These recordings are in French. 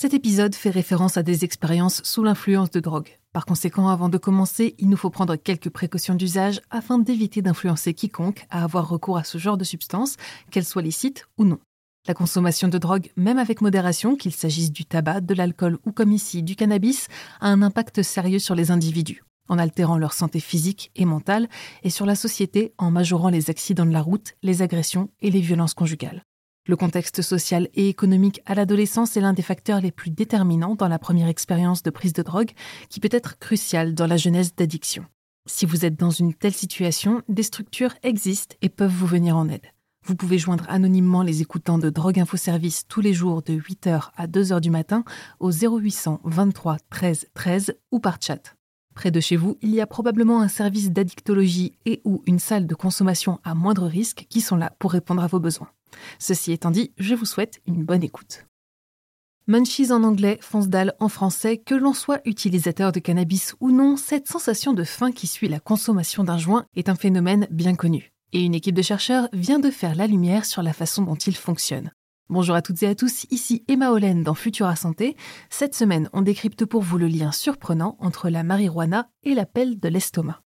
Cet épisode fait référence à des expériences sous l'influence de drogue. Par conséquent, avant de commencer, il nous faut prendre quelques précautions d'usage afin d'éviter d'influencer quiconque à avoir recours à ce genre de substance, qu'elle soit licite ou non. La consommation de drogue, même avec modération, qu'il s'agisse du tabac, de l'alcool ou comme ici du cannabis, a un impact sérieux sur les individus, en altérant leur santé physique et mentale, et sur la société en majorant les accidents de la route, les agressions et les violences conjugales. Le contexte social et économique à l'adolescence est l'un des facteurs les plus déterminants dans la première expérience de prise de drogue, qui peut être crucial dans la genèse d'addiction. Si vous êtes dans une telle situation, des structures existent et peuvent vous venir en aide. Vous pouvez joindre anonymement les écoutants de Drogue Info Service tous les jours de 8h à 2h du matin au 0800 23 13 13 ou par chat. Près de chez vous, il y a probablement un service d'addictologie et ou une salle de consommation à moindre risque qui sont là pour répondre à vos besoins. Ceci étant dit, je vous souhaite une bonne écoute. Munchies en anglais, fonce dalle en français, que l'on soit utilisateur de cannabis ou non, cette sensation de faim qui suit la consommation d'un joint est un phénomène bien connu. Et une équipe de chercheurs vient de faire la lumière sur la façon dont il fonctionne. Bonjour à toutes et à tous, ici Emma Hollen dans Futura Santé. Cette semaine, on décrypte pour vous le lien surprenant entre la marijuana et l'appel de l'estomac.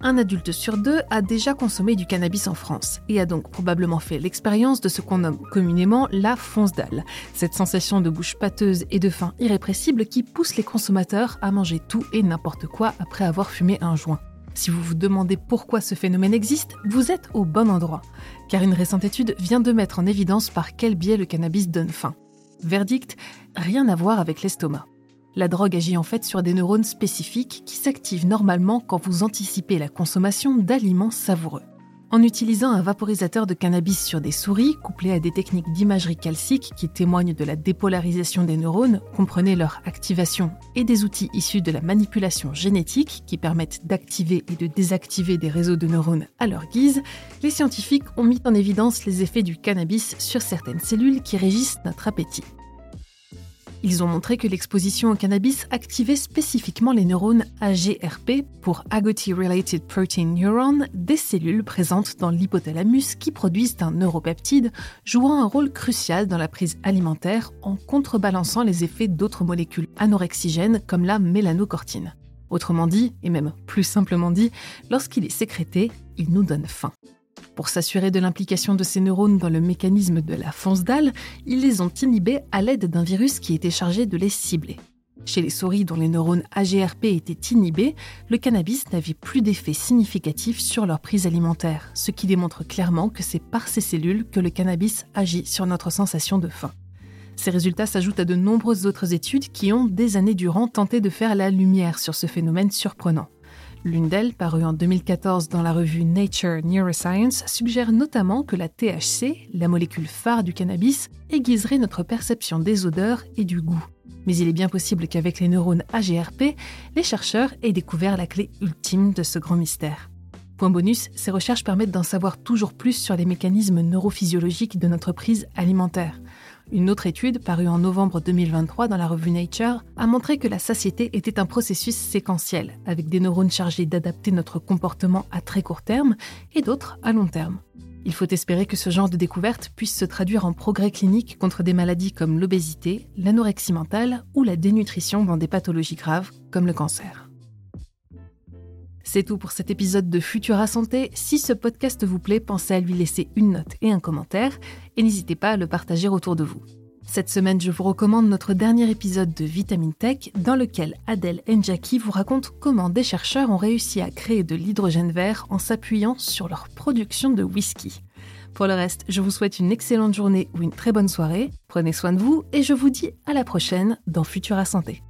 Un adulte sur deux a déjà consommé du cannabis en France et a donc probablement fait l'expérience de ce qu'on nomme communément la fonce dalle, cette sensation de bouche pâteuse et de faim irrépressible qui pousse les consommateurs à manger tout et n'importe quoi après avoir fumé un joint. Si vous vous demandez pourquoi ce phénomène existe, vous êtes au bon endroit, car une récente étude vient de mettre en évidence par quel biais le cannabis donne faim. Verdict, rien à voir avec l'estomac. La drogue agit en fait sur des neurones spécifiques qui s'activent normalement quand vous anticipez la consommation d'aliments savoureux. En utilisant un vaporisateur de cannabis sur des souris, couplé à des techniques d'imagerie calcique qui témoignent de la dépolarisation des neurones, comprenez leur activation, et des outils issus de la manipulation génétique qui permettent d'activer et de désactiver des réseaux de neurones à leur guise, les scientifiques ont mis en évidence les effets du cannabis sur certaines cellules qui régissent notre appétit. Ils ont montré que l'exposition au cannabis activait spécifiquement les neurones AGRP pour Agouti Related Protein Neuron, des cellules présentes dans l'hypothalamus qui produisent un neuropeptide jouant un rôle crucial dans la prise alimentaire en contrebalançant les effets d'autres molécules anorexigènes comme la mélanocortine. Autrement dit, et même plus simplement dit, lorsqu'il est sécrété, il nous donne faim. Pour s'assurer de l'implication de ces neurones dans le mécanisme de la fonce dalle, ils les ont inhibés à l'aide d'un virus qui était chargé de les cibler. Chez les souris dont les neurones AGRP étaient inhibés, le cannabis n'avait plus d'effet significatif sur leur prise alimentaire, ce qui démontre clairement que c'est par ces cellules que le cannabis agit sur notre sensation de faim. Ces résultats s'ajoutent à de nombreuses autres études qui ont, des années durant, tenté de faire la lumière sur ce phénomène surprenant. L'une d'elles, parue en 2014 dans la revue Nature Neuroscience, suggère notamment que la THC, la molécule phare du cannabis, aiguiserait notre perception des odeurs et du goût. Mais il est bien possible qu'avec les neurones AGRP, les chercheurs aient découvert la clé ultime de ce grand mystère. Point bonus, ces recherches permettent d'en savoir toujours plus sur les mécanismes neurophysiologiques de notre prise alimentaire. Une autre étude, parue en novembre 2023 dans la revue Nature, a montré que la satiété était un processus séquentiel, avec des neurones chargés d'adapter notre comportement à très court terme et d'autres à long terme. Il faut espérer que ce genre de découverte puisse se traduire en progrès cliniques contre des maladies comme l'obésité, l'anorexie mentale ou la dénutrition dans des pathologies graves comme le cancer. C'est tout pour cet épisode de Futura Santé. Si ce podcast vous plaît, pensez à lui laisser une note et un commentaire et n'hésitez pas à le partager autour de vous. Cette semaine, je vous recommande notre dernier épisode de Vitamine Tech dans lequel Adèle Njaki vous raconte comment des chercheurs ont réussi à créer de l'hydrogène vert en s'appuyant sur leur production de whisky. Pour le reste, je vous souhaite une excellente journée ou une très bonne soirée. Prenez soin de vous et je vous dis à la prochaine dans Futura Santé.